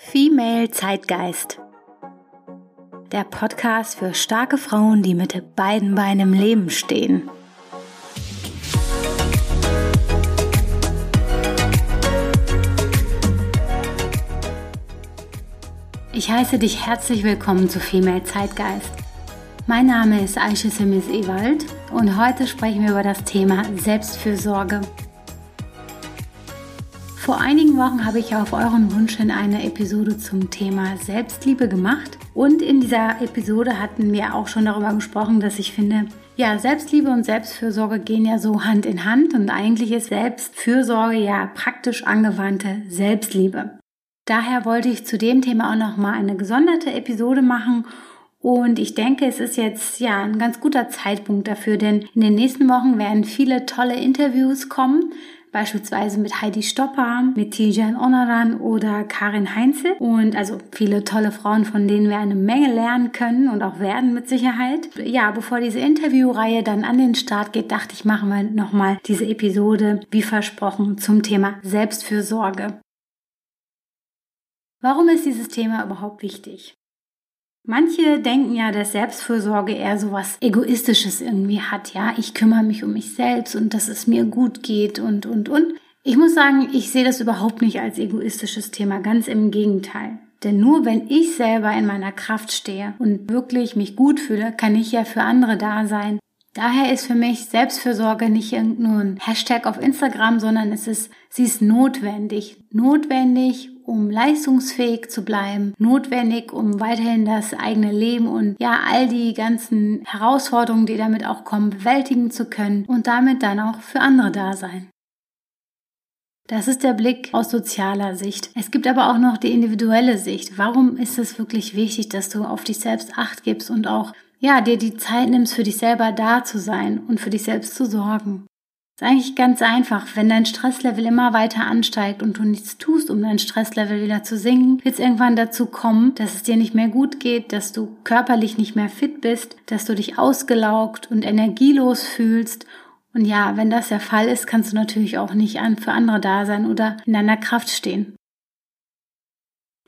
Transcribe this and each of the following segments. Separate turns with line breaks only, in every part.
Female Zeitgeist. Der Podcast für starke Frauen, die mit beiden Beinen im Leben stehen. Ich heiße dich herzlich willkommen zu Female Zeitgeist. Mein Name ist Aisha Simis Ewald und heute sprechen wir über das Thema Selbstfürsorge. Vor einigen Wochen habe ich auf euren Wunsch hin eine Episode zum Thema Selbstliebe gemacht. Und in dieser Episode hatten wir auch schon darüber gesprochen, dass ich finde, ja, Selbstliebe und Selbstfürsorge gehen ja so Hand in Hand und eigentlich ist Selbstfürsorge ja praktisch angewandte Selbstliebe. Daher wollte ich zu dem Thema auch nochmal eine gesonderte Episode machen und ich denke, es ist jetzt ja ein ganz guter Zeitpunkt dafür, denn in den nächsten Wochen werden viele tolle Interviews kommen beispielsweise mit Heidi Stopper, mit Tijan Onaran oder Karin Heinzel und also viele tolle Frauen, von denen wir eine Menge lernen können und auch werden mit Sicherheit. Ja, bevor diese Interviewreihe dann an den Start geht, dachte ich, machen wir nochmal diese Episode, wie versprochen, zum Thema Selbstfürsorge. Warum ist dieses Thema überhaupt wichtig? Manche denken ja, dass Selbstfürsorge eher so was Egoistisches irgendwie hat. Ja, ich kümmere mich um mich selbst und dass es mir gut geht und, und, und. Ich muss sagen, ich sehe das überhaupt nicht als egoistisches Thema. Ganz im Gegenteil. Denn nur wenn ich selber in meiner Kraft stehe und wirklich mich gut fühle, kann ich ja für andere da sein. Daher ist für mich Selbstfürsorge nicht nur ein Hashtag auf Instagram, sondern es ist, sie ist notwendig. Notwendig, um leistungsfähig zu bleiben, notwendig, um weiterhin das eigene Leben und ja, all die ganzen Herausforderungen, die damit auch kommen, bewältigen zu können und damit dann auch für andere da sein. Das ist der Blick aus sozialer Sicht. Es gibt aber auch noch die individuelle Sicht. Warum ist es wirklich wichtig, dass du auf dich selbst acht gibst und auch, ja, dir die Zeit nimmst, für dich selber da zu sein und für dich selbst zu sorgen? Ist eigentlich ganz einfach. Wenn dein Stresslevel immer weiter ansteigt und du nichts tust, um dein Stresslevel wieder zu sinken, wird es irgendwann dazu kommen, dass es dir nicht mehr gut geht, dass du körperlich nicht mehr fit bist, dass du dich ausgelaugt und energielos fühlst. Und ja, wenn das der Fall ist, kannst du natürlich auch nicht für andere da sein oder in deiner Kraft stehen.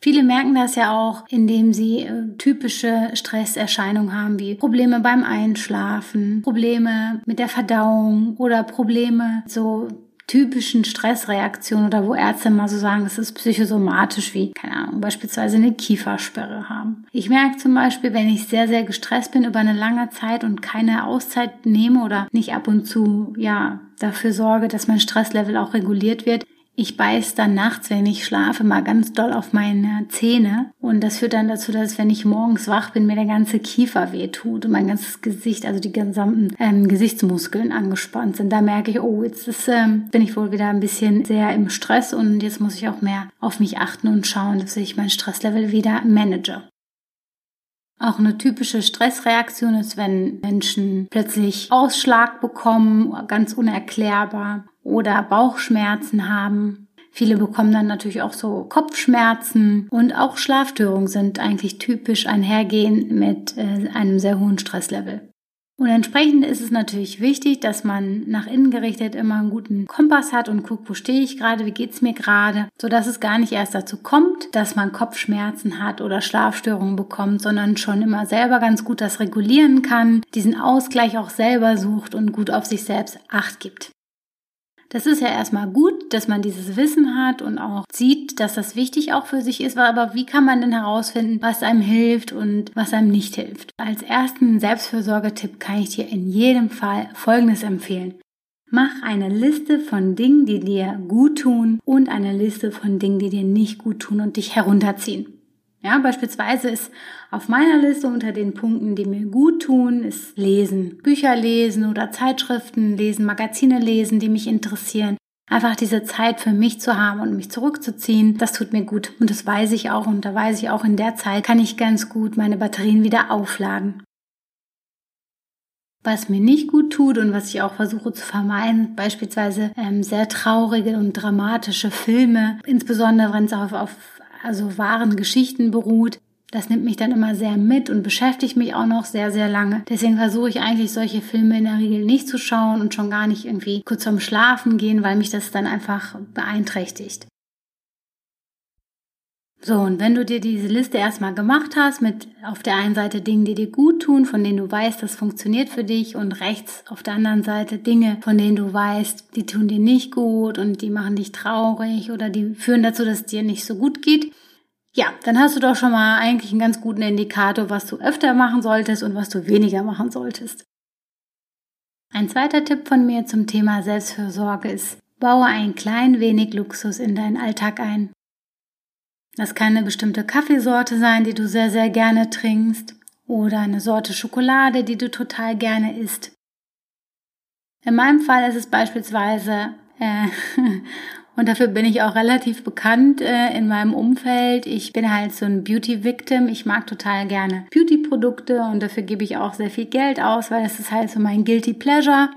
Viele merken das ja auch, indem sie äh, typische Stresserscheinungen haben, wie Probleme beim Einschlafen, Probleme mit der Verdauung oder Probleme so typischen Stressreaktionen oder wo Ärzte mal so sagen, das ist psychosomatisch, wie, keine Ahnung, beispielsweise eine Kiefersperre haben. Ich merke zum Beispiel, wenn ich sehr, sehr gestresst bin über eine lange Zeit und keine Auszeit nehme oder nicht ab und zu, ja, dafür sorge, dass mein Stresslevel auch reguliert wird, ich beiß dann nachts, wenn ich schlafe, mal ganz doll auf meine Zähne. Und das führt dann dazu, dass wenn ich morgens wach bin, mir der ganze Kiefer wehtut und mein ganzes Gesicht, also die gesamten ähm, Gesichtsmuskeln angespannt sind. Da merke ich, oh, jetzt ist, ähm, bin ich wohl wieder ein bisschen sehr im Stress und jetzt muss ich auch mehr auf mich achten und schauen, dass ich mein Stresslevel wieder manage. Auch eine typische Stressreaktion ist, wenn Menschen plötzlich Ausschlag bekommen, ganz unerklärbar oder Bauchschmerzen haben. Viele bekommen dann natürlich auch so Kopfschmerzen und auch Schlafstörungen sind eigentlich typisch einhergehen mit äh, einem sehr hohen Stresslevel. Und entsprechend ist es natürlich wichtig, dass man nach innen gerichtet immer einen guten Kompass hat und guckt, wo stehe ich gerade, wie geht's mir gerade, so dass es gar nicht erst dazu kommt, dass man Kopfschmerzen hat oder Schlafstörungen bekommt, sondern schon immer selber ganz gut das regulieren kann, diesen Ausgleich auch selber sucht und gut auf sich selbst acht gibt. Das ist ja erstmal gut, dass man dieses Wissen hat und auch sieht, dass das wichtig auch für sich ist. Aber wie kann man denn herausfinden, was einem hilft und was einem nicht hilft? Als ersten Selbstfürsorgetipp kann ich dir in jedem Fall Folgendes empfehlen. Mach eine Liste von Dingen, die dir gut tun und eine Liste von Dingen, die dir nicht gut tun und dich herunterziehen. Ja, beispielsweise ist auf meiner Liste unter den Punkten, die mir gut tun, ist Lesen, Bücher lesen oder Zeitschriften lesen, Magazine lesen, die mich interessieren. Einfach diese Zeit für mich zu haben und mich zurückzuziehen, das tut mir gut. Und das weiß ich auch. Und da weiß ich auch, in der Zeit kann ich ganz gut meine Batterien wieder aufladen. Was mir nicht gut tut und was ich auch versuche zu vermeiden, beispielsweise ähm, sehr traurige und dramatische Filme, insbesondere wenn es auf, auf also wahren Geschichten beruht. Das nimmt mich dann immer sehr mit und beschäftigt mich auch noch sehr, sehr lange. Deswegen versuche ich eigentlich solche Filme in der Regel nicht zu schauen und schon gar nicht irgendwie kurz vorm Schlafen gehen, weil mich das dann einfach beeinträchtigt. So, und wenn du dir diese Liste erstmal gemacht hast, mit auf der einen Seite Dingen, die dir gut tun, von denen du weißt, das funktioniert für dich, und rechts auf der anderen Seite Dinge, von denen du weißt, die tun dir nicht gut und die machen dich traurig oder die führen dazu, dass es dir nicht so gut geht, ja, dann hast du doch schon mal eigentlich einen ganz guten Indikator, was du öfter machen solltest und was du weniger machen solltest. Ein zweiter Tipp von mir zum Thema Selbstfürsorge ist, baue ein klein wenig Luxus in deinen Alltag ein. Das kann eine bestimmte Kaffeesorte sein, die du sehr, sehr gerne trinkst oder eine Sorte Schokolade, die du total gerne isst. In meinem Fall ist es beispielsweise, äh, und dafür bin ich auch relativ bekannt äh, in meinem Umfeld. Ich bin halt so ein Beauty-Victim. Ich mag total gerne Beauty-Produkte und dafür gebe ich auch sehr viel Geld aus, weil das ist halt so mein Guilty Pleasure.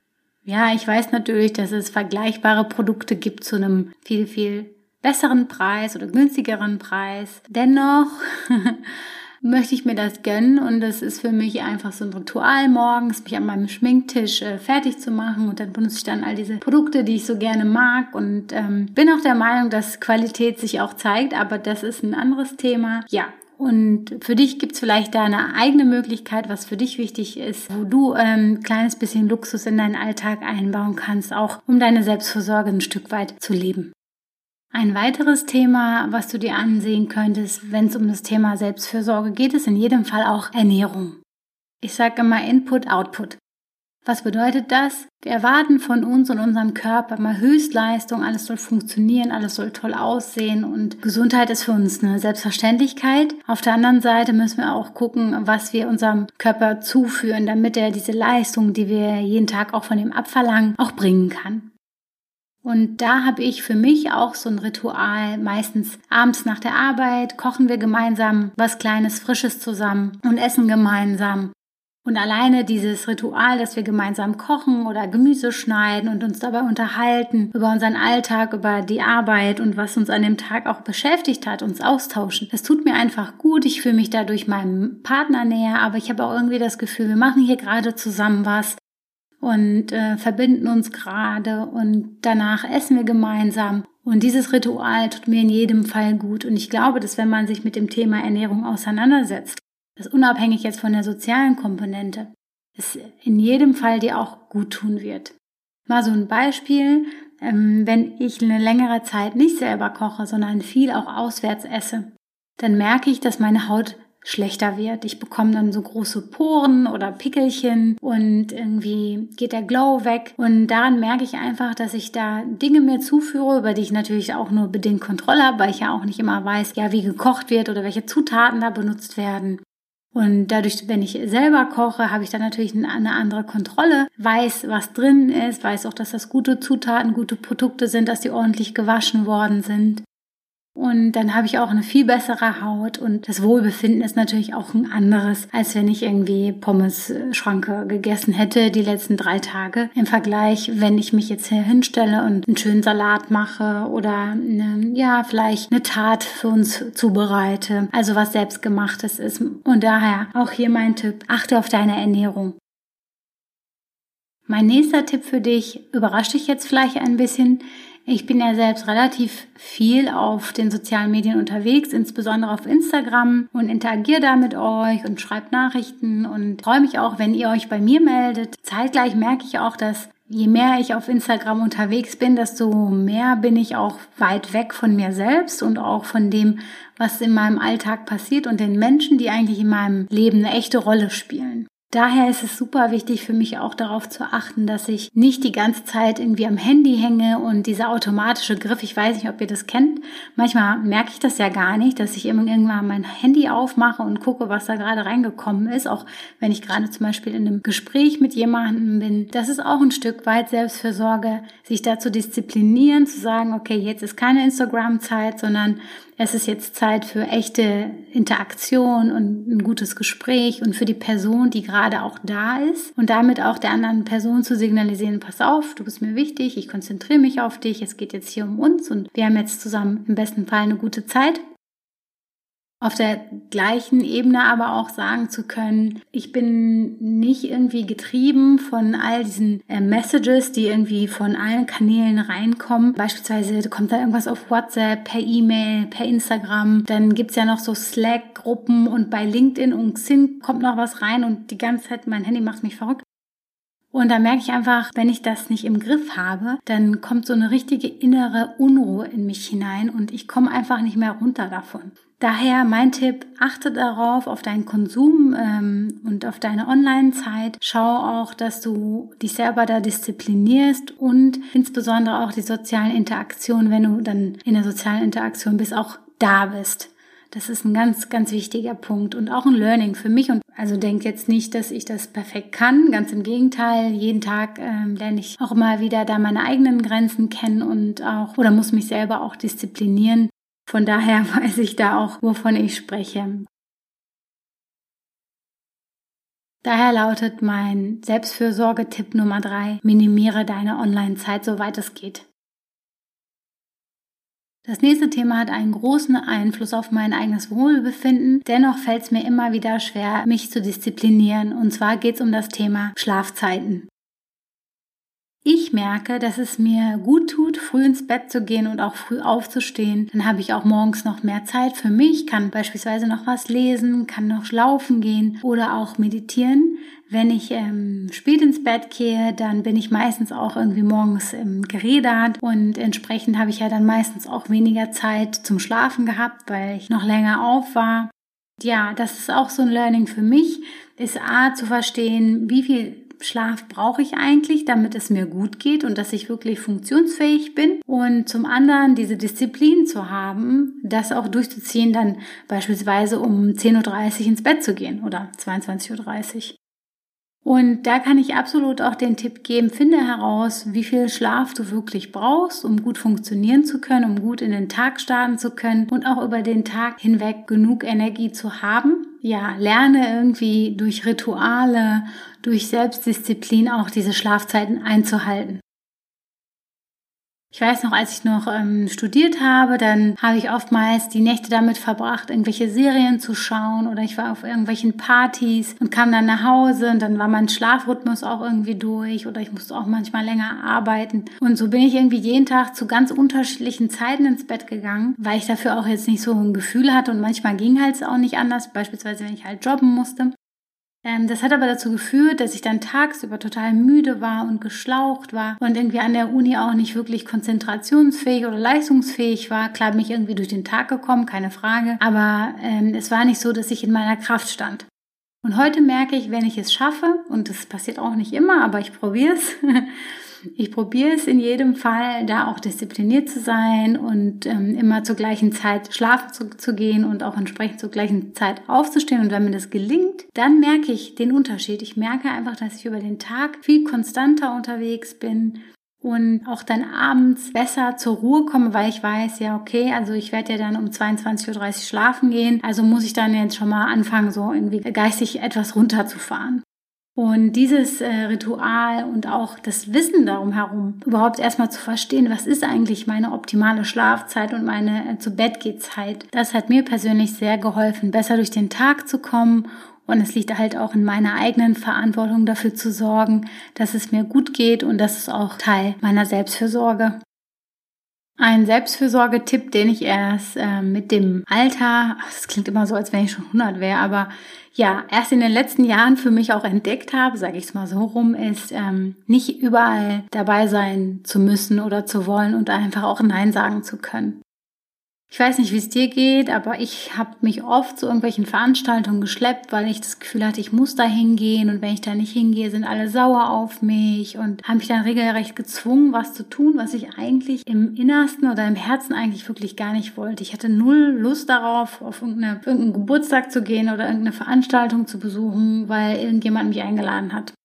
Ja, ich weiß natürlich, dass es vergleichbare Produkte gibt zu einem viel, viel besseren Preis oder günstigeren Preis. Dennoch möchte ich mir das gönnen und das ist für mich einfach so ein Ritual morgens, mich an meinem Schminktisch äh, fertig zu machen und dann benutze ich dann all diese Produkte, die ich so gerne mag und ähm, bin auch der Meinung, dass Qualität sich auch zeigt, aber das ist ein anderes Thema. Ja, und für dich gibt's vielleicht da eine eigene Möglichkeit, was für dich wichtig ist, wo du ein ähm, kleines bisschen Luxus in deinen Alltag einbauen kannst, auch um deine Selbstversorge ein Stück weit zu leben. Ein weiteres Thema, was du dir ansehen könntest, wenn es um das Thema Selbstfürsorge geht, ist in jedem Fall auch Ernährung. Ich sage immer Input, Output. Was bedeutet das? Wir erwarten von uns und unserem Körper mal Höchstleistung, alles soll funktionieren, alles soll toll aussehen und Gesundheit ist für uns eine Selbstverständlichkeit. Auf der anderen Seite müssen wir auch gucken, was wir unserem Körper zuführen, damit er diese Leistung, die wir jeden Tag auch von ihm abverlangen, auch bringen kann. Und da habe ich für mich auch so ein Ritual. Meistens abends nach der Arbeit kochen wir gemeinsam was Kleines, Frisches zusammen und essen gemeinsam. Und alleine dieses Ritual, dass wir gemeinsam kochen oder Gemüse schneiden und uns dabei unterhalten über unseren Alltag, über die Arbeit und was uns an dem Tag auch beschäftigt hat, uns austauschen. Das tut mir einfach gut. Ich fühle mich dadurch meinem Partner näher, aber ich habe auch irgendwie das Gefühl, wir machen hier gerade zusammen was und äh, verbinden uns gerade und danach essen wir gemeinsam. Und dieses Ritual tut mir in jedem Fall gut. Und ich glaube, dass wenn man sich mit dem Thema Ernährung auseinandersetzt, das unabhängig jetzt von der sozialen Komponente, es in jedem Fall dir auch gut tun wird. Mal so ein Beispiel, ähm, wenn ich eine längere Zeit nicht selber koche, sondern viel auch auswärts esse, dann merke ich, dass meine Haut schlechter wird. Ich bekomme dann so große Poren oder Pickelchen und irgendwie geht der Glow weg. Und daran merke ich einfach, dass ich da Dinge mir zuführe, über die ich natürlich auch nur bedingt Kontrolle habe, weil ich ja auch nicht immer weiß, ja, wie gekocht wird oder welche Zutaten da benutzt werden. Und dadurch, wenn ich selber koche, habe ich dann natürlich eine andere Kontrolle, weiß, was drin ist, weiß auch, dass das gute Zutaten, gute Produkte sind, dass die ordentlich gewaschen worden sind. Und dann habe ich auch eine viel bessere Haut und das Wohlbefinden ist natürlich auch ein anderes, als wenn ich irgendwie Pommes-Schranke gegessen hätte die letzten drei Tage. Im Vergleich, wenn ich mich jetzt hier hinstelle und einen schönen Salat mache oder eine, ja, vielleicht eine Tat für uns zubereite. Also was selbstgemachtes ist. Und daher auch hier mein Tipp, achte auf deine Ernährung. Mein nächster Tipp für dich überrascht dich jetzt vielleicht ein bisschen. Ich bin ja selbst relativ viel auf den sozialen Medien unterwegs, insbesondere auf Instagram und interagiere da mit euch und schreibe Nachrichten und freue mich auch, wenn ihr euch bei mir meldet. Zeitgleich merke ich auch, dass je mehr ich auf Instagram unterwegs bin, desto mehr bin ich auch weit weg von mir selbst und auch von dem, was in meinem Alltag passiert und den Menschen, die eigentlich in meinem Leben eine echte Rolle spielen. Daher ist es super wichtig für mich auch darauf zu achten, dass ich nicht die ganze Zeit irgendwie am Handy hänge und dieser automatische Griff, ich weiß nicht, ob ihr das kennt, manchmal merke ich das ja gar nicht, dass ich irgendwann mein Handy aufmache und gucke, was da gerade reingekommen ist, auch wenn ich gerade zum Beispiel in einem Gespräch mit jemandem bin. Das ist auch ein Stück weit Selbstfürsorge, sich da zu disziplinieren, zu sagen, okay, jetzt ist keine Instagram-Zeit, sondern es ist jetzt Zeit für echte Interaktion und ein gutes Gespräch und für die Person, die gerade auch da ist und damit auch der anderen Person zu signalisieren, pass auf, du bist mir wichtig, ich konzentriere mich auf dich, es geht jetzt hier um uns und wir haben jetzt zusammen im besten Fall eine gute Zeit. Auf der gleichen Ebene aber auch sagen zu können, ich bin nicht irgendwie getrieben von all diesen äh, Messages, die irgendwie von allen Kanälen reinkommen. Beispielsweise kommt da irgendwas auf WhatsApp, per E-Mail, per Instagram. Dann gibt's ja noch so Slack-Gruppen und bei LinkedIn und Xing kommt noch was rein und die ganze Zeit mein Handy macht mich verrückt. Und da merke ich einfach, wenn ich das nicht im Griff habe, dann kommt so eine richtige innere Unruhe in mich hinein und ich komme einfach nicht mehr runter davon. Daher mein Tipp, achte darauf, auf deinen Konsum ähm, und auf deine Online-Zeit. Schau auch, dass du dich selber da disziplinierst und insbesondere auch die sozialen Interaktionen, wenn du dann in der sozialen Interaktion bist, auch da bist. Das ist ein ganz, ganz wichtiger Punkt und auch ein Learning für mich. Und also denk jetzt nicht, dass ich das perfekt kann. Ganz im Gegenteil. Jeden Tag ähm, lerne ich auch mal wieder da meine eigenen Grenzen kennen und auch oder muss mich selber auch disziplinieren. Von daher weiß ich da auch, wovon ich spreche. Daher lautet mein Selbstfürsorge-Tipp Nummer drei: Minimiere deine Online-Zeit, soweit es geht. Das nächste Thema hat einen großen Einfluss auf mein eigenes Wohlbefinden. Dennoch fällt es mir immer wieder schwer, mich zu disziplinieren. Und zwar geht es um das Thema Schlafzeiten. Ich merke, dass es mir gut tut, früh ins Bett zu gehen und auch früh aufzustehen. Dann habe ich auch morgens noch mehr Zeit für mich, kann beispielsweise noch was lesen, kann noch laufen gehen oder auch meditieren. Wenn ich ähm, spät ins Bett gehe, dann bin ich meistens auch irgendwie morgens ähm, gerädert und entsprechend habe ich ja dann meistens auch weniger Zeit zum Schlafen gehabt, weil ich noch länger auf war. Ja, das ist auch so ein Learning für mich, ist A zu verstehen, wie viel Schlaf brauche ich eigentlich, damit es mir gut geht und dass ich wirklich funktionsfähig bin. Und zum anderen diese Disziplin zu haben, das auch durchzuziehen, dann beispielsweise um 10.30 Uhr ins Bett zu gehen oder 22.30 Uhr. Und da kann ich absolut auch den Tipp geben, finde heraus, wie viel Schlaf du wirklich brauchst, um gut funktionieren zu können, um gut in den Tag starten zu können und auch über den Tag hinweg genug Energie zu haben. Ja, lerne irgendwie durch Rituale, durch Selbstdisziplin auch diese Schlafzeiten einzuhalten. Ich weiß noch, als ich noch ähm, studiert habe, dann habe ich oftmals die Nächte damit verbracht, irgendwelche Serien zu schauen oder ich war auf irgendwelchen Partys und kam dann nach Hause und dann war mein Schlafrhythmus auch irgendwie durch oder ich musste auch manchmal länger arbeiten. Und so bin ich irgendwie jeden Tag zu ganz unterschiedlichen Zeiten ins Bett gegangen, weil ich dafür auch jetzt nicht so ein Gefühl hatte und manchmal ging halt auch nicht anders, beispielsweise wenn ich halt jobben musste. Ähm, das hat aber dazu geführt, dass ich dann tagsüber total müde war und geschlaucht war und irgendwie an der Uni auch nicht wirklich konzentrationsfähig oder leistungsfähig war. Klar bin ich irgendwie durch den Tag gekommen, keine Frage, aber ähm, es war nicht so, dass ich in meiner Kraft stand. Und heute merke ich, wenn ich es schaffe, und das passiert auch nicht immer, aber ich probiere es, ich probiere es in jedem Fall, da auch diszipliniert zu sein und ähm, immer zur gleichen Zeit schlafen zu, zu gehen und auch entsprechend zur gleichen Zeit aufzustehen. Und wenn mir das gelingt, dann merke ich den Unterschied. Ich merke einfach, dass ich über den Tag viel konstanter unterwegs bin und auch dann abends besser zur Ruhe komme, weil ich weiß, ja, okay, also ich werde ja dann um 22.30 Uhr schlafen gehen, also muss ich dann jetzt schon mal anfangen, so irgendwie geistig etwas runterzufahren. Und dieses äh, Ritual und auch das Wissen darum herum, überhaupt erstmal zu verstehen, was ist eigentlich meine optimale Schlafzeit und meine äh, zu Bett Zeit, das hat mir persönlich sehr geholfen, besser durch den Tag zu kommen. Und es liegt halt auch in meiner eigenen Verantwortung dafür zu sorgen, dass es mir gut geht und das ist auch Teil meiner Selbstfürsorge. Ein Selbstfürsorgetipp, den ich erst äh, mit dem Alter, das klingt immer so, als wenn ich schon 100 wäre, aber ja, erst in den letzten Jahren für mich auch entdeckt habe, sage ich es mal so rum, ist ähm, nicht überall dabei sein zu müssen oder zu wollen und einfach auch Nein sagen zu können. Ich weiß nicht, wie es dir geht, aber ich habe mich oft zu irgendwelchen Veranstaltungen geschleppt, weil ich das Gefühl hatte, ich muss da hingehen und wenn ich da nicht hingehe, sind alle sauer auf mich und haben mich dann regelrecht gezwungen, was zu tun, was ich eigentlich im Innersten oder im Herzen eigentlich wirklich gar nicht wollte. Ich hatte null Lust darauf, auf irgendeine, irgendeinen Geburtstag zu gehen oder irgendeine Veranstaltung zu besuchen, weil irgendjemand mich eingeladen hat.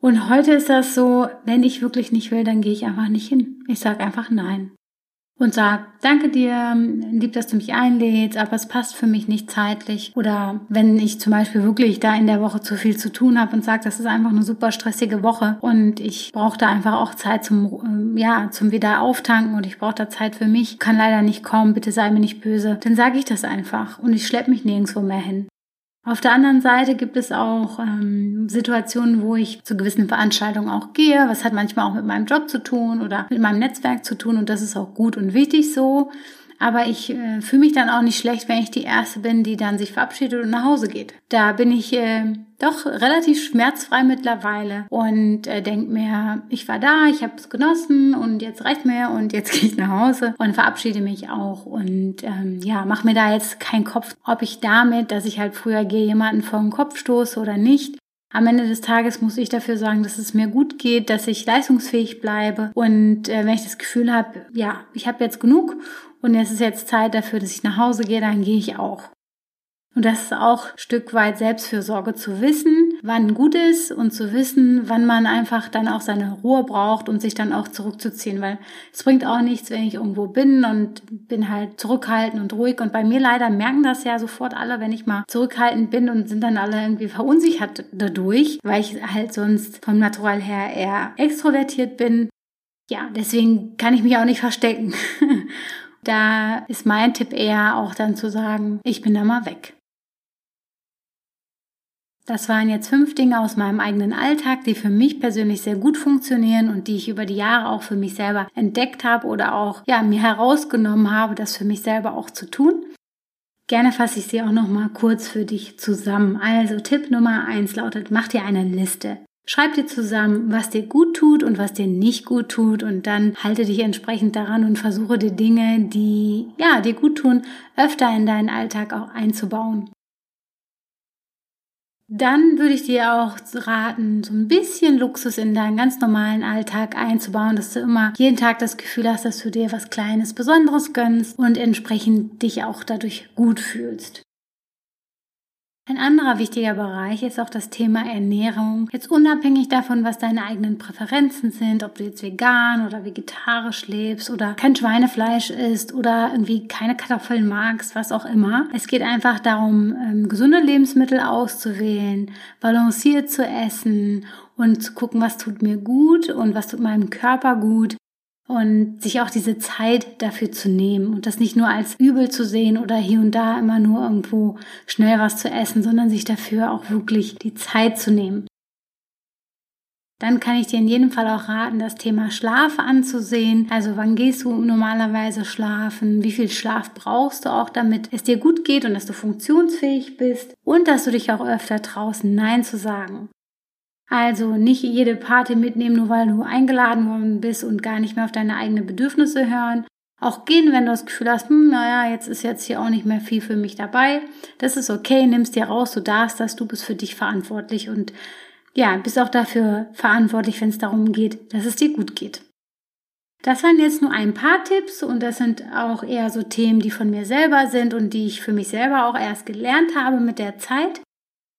Und heute ist das so, wenn ich wirklich nicht will, dann gehe ich einfach nicht hin. Ich sage einfach nein. Und sag, danke dir, lieb, dass du mich einlädst, aber es passt für mich nicht zeitlich. Oder wenn ich zum Beispiel wirklich da in der Woche zu viel zu tun habe und sage, das ist einfach eine super stressige Woche und ich brauche da einfach auch Zeit zum, ähm, ja, zum wieder auftanken und ich brauche da Zeit für mich, kann leider nicht kommen, bitte sei mir nicht böse, dann sage ich das einfach und ich schleppe mich nirgendwo mehr hin. Auf der anderen Seite gibt es auch ähm, Situationen, wo ich zu gewissen Veranstaltungen auch gehe. Was hat manchmal auch mit meinem Job zu tun oder mit meinem Netzwerk zu tun und das ist auch gut und wichtig so. Aber ich äh, fühle mich dann auch nicht schlecht, wenn ich die Erste bin, die dann sich verabschiedet und nach Hause geht. Da bin ich äh, doch relativ schmerzfrei mittlerweile und äh, denke mir, ich war da, ich habe es genossen und jetzt reicht mir und jetzt gehe ich nach Hause und verabschiede mich auch. Und ähm, ja, mach mir da jetzt keinen Kopf, ob ich damit, dass ich halt früher gehe, jemanden vor den Kopf stoße oder nicht. Am Ende des Tages muss ich dafür sagen, dass es mir gut geht, dass ich leistungsfähig bleibe. Und äh, wenn ich das Gefühl habe, ja, ich habe jetzt genug und es ist jetzt Zeit dafür, dass ich nach Hause gehe, dann gehe ich auch. Und das ist auch ein Stück weit Selbstfürsorge zu wissen, wann gut ist und zu wissen, wann man einfach dann auch seine Ruhe braucht und sich dann auch zurückzuziehen, weil es bringt auch nichts, wenn ich irgendwo bin und bin halt zurückhaltend und ruhig. Und bei mir leider merken das ja sofort alle, wenn ich mal zurückhaltend bin und sind dann alle irgendwie verunsichert dadurch, weil ich halt sonst vom Natural her eher extrovertiert bin. Ja, deswegen kann ich mich auch nicht verstecken. Da ist mein Tipp eher auch dann zu sagen, ich bin da mal weg. Das waren jetzt fünf Dinge aus meinem eigenen Alltag, die für mich persönlich sehr gut funktionieren und die ich über die Jahre auch für mich selber entdeckt habe oder auch ja, mir herausgenommen habe, das für mich selber auch zu tun. Gerne fasse ich sie auch noch mal kurz für dich zusammen. Also Tipp Nummer eins lautet: Mach dir eine Liste. Schreib dir zusammen, was dir gut tut und was dir nicht gut tut und dann halte dich entsprechend daran und versuche die Dinge, die ja dir gut tun, öfter in deinen Alltag auch einzubauen. Dann würde ich dir auch raten, so ein bisschen Luxus in deinen ganz normalen Alltag einzubauen, dass du immer jeden Tag das Gefühl hast, dass du dir was Kleines, Besonderes gönnst und entsprechend dich auch dadurch gut fühlst. Ein anderer wichtiger Bereich ist auch das Thema Ernährung. Jetzt unabhängig davon, was deine eigenen Präferenzen sind, ob du jetzt vegan oder vegetarisch lebst oder kein Schweinefleisch isst oder irgendwie keine Kartoffeln magst, was auch immer. Es geht einfach darum, ähm, gesunde Lebensmittel auszuwählen, balanciert zu essen und zu gucken, was tut mir gut und was tut meinem Körper gut und sich auch diese Zeit dafür zu nehmen und das nicht nur als übel zu sehen oder hier und da immer nur irgendwo schnell was zu essen, sondern sich dafür auch wirklich die Zeit zu nehmen. Dann kann ich dir in jedem Fall auch raten, das Thema Schlaf anzusehen. Also wann gehst du normalerweise schlafen? Wie viel Schlaf brauchst du auch, damit es dir gut geht und dass du funktionsfähig bist? Und dass du dich auch öfter traust, Nein zu sagen. Also nicht jede Party mitnehmen, nur weil du eingeladen worden bist und gar nicht mehr auf deine eigenen Bedürfnisse hören. Auch gehen, wenn du das Gefühl hast, hm, naja, jetzt ist jetzt hier auch nicht mehr viel für mich dabei. Das ist okay, nimmst dir raus, du darfst das, du bist für dich verantwortlich und ja, bist auch dafür verantwortlich, wenn es darum geht, dass es dir gut geht. Das waren jetzt nur ein paar Tipps und das sind auch eher so Themen, die von mir selber sind und die ich für mich selber auch erst gelernt habe mit der Zeit.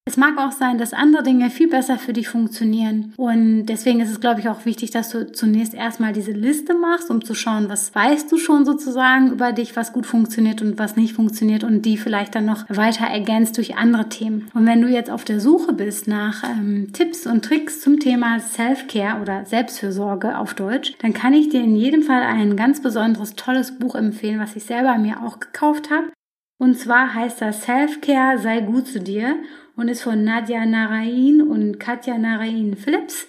Es mag auch sein, dass andere Dinge viel besser für dich funktionieren. Und deswegen ist es, glaube ich, auch wichtig, dass du zunächst erstmal diese Liste machst, um zu schauen, was weißt du schon sozusagen über dich, was gut funktioniert und was nicht funktioniert und die vielleicht dann noch weiter ergänzt durch andere Themen. Und wenn du jetzt auf der Suche bist nach ähm, Tipps und Tricks zum Thema Self-Care oder Selbstfürsorge auf Deutsch, dann kann ich dir in jedem Fall ein ganz besonderes, tolles Buch empfehlen, was ich selber mir auch gekauft habe. Und zwar heißt das Self-Care, sei gut zu dir und ist von Nadja Narain und Katja Narain Phillips.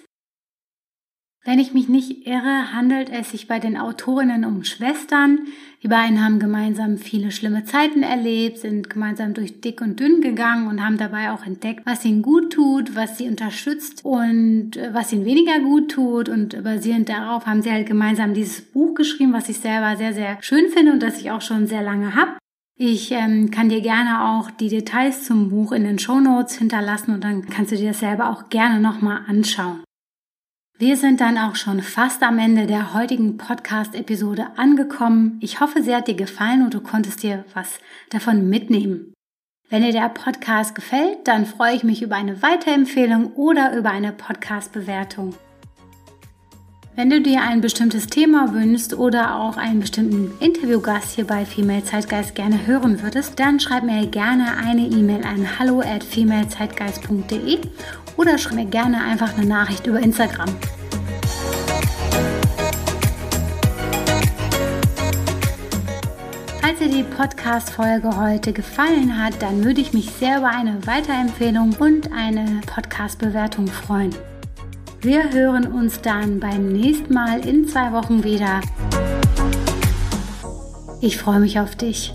Wenn ich mich nicht irre, handelt es sich bei den Autorinnen um Schwestern. Die beiden haben gemeinsam viele schlimme Zeiten erlebt, sind gemeinsam durch dick und dünn gegangen und haben dabei auch entdeckt, was ihnen gut tut, was sie unterstützt und äh, was ihnen weniger gut tut. Und basierend darauf haben sie halt gemeinsam dieses Buch geschrieben, was ich selber sehr, sehr schön finde und das ich auch schon sehr lange habe. Ich ähm, kann dir gerne auch die Details zum Buch in den Show Notes hinterlassen und dann kannst du dir das selber auch gerne nochmal anschauen. Wir sind dann auch schon fast am Ende der heutigen Podcast-Episode angekommen. Ich hoffe, sie hat dir gefallen und du konntest dir was davon mitnehmen. Wenn dir der Podcast gefällt, dann freue ich mich über eine Weiterempfehlung oder über eine Podcast-Bewertung. Wenn du dir ein bestimmtes Thema wünschst oder auch einen bestimmten Interviewgast hier bei Female Zeitgeist gerne hören würdest, dann schreib mir gerne eine E-Mail an hallo at femalezeitgeist.de oder schreib mir gerne einfach eine Nachricht über Instagram. Falls dir die Podcast-Folge heute gefallen hat, dann würde ich mich sehr über eine Weiterempfehlung und eine Podcast-Bewertung freuen. Wir hören uns dann beim nächsten Mal in zwei Wochen wieder. Ich freue mich auf dich.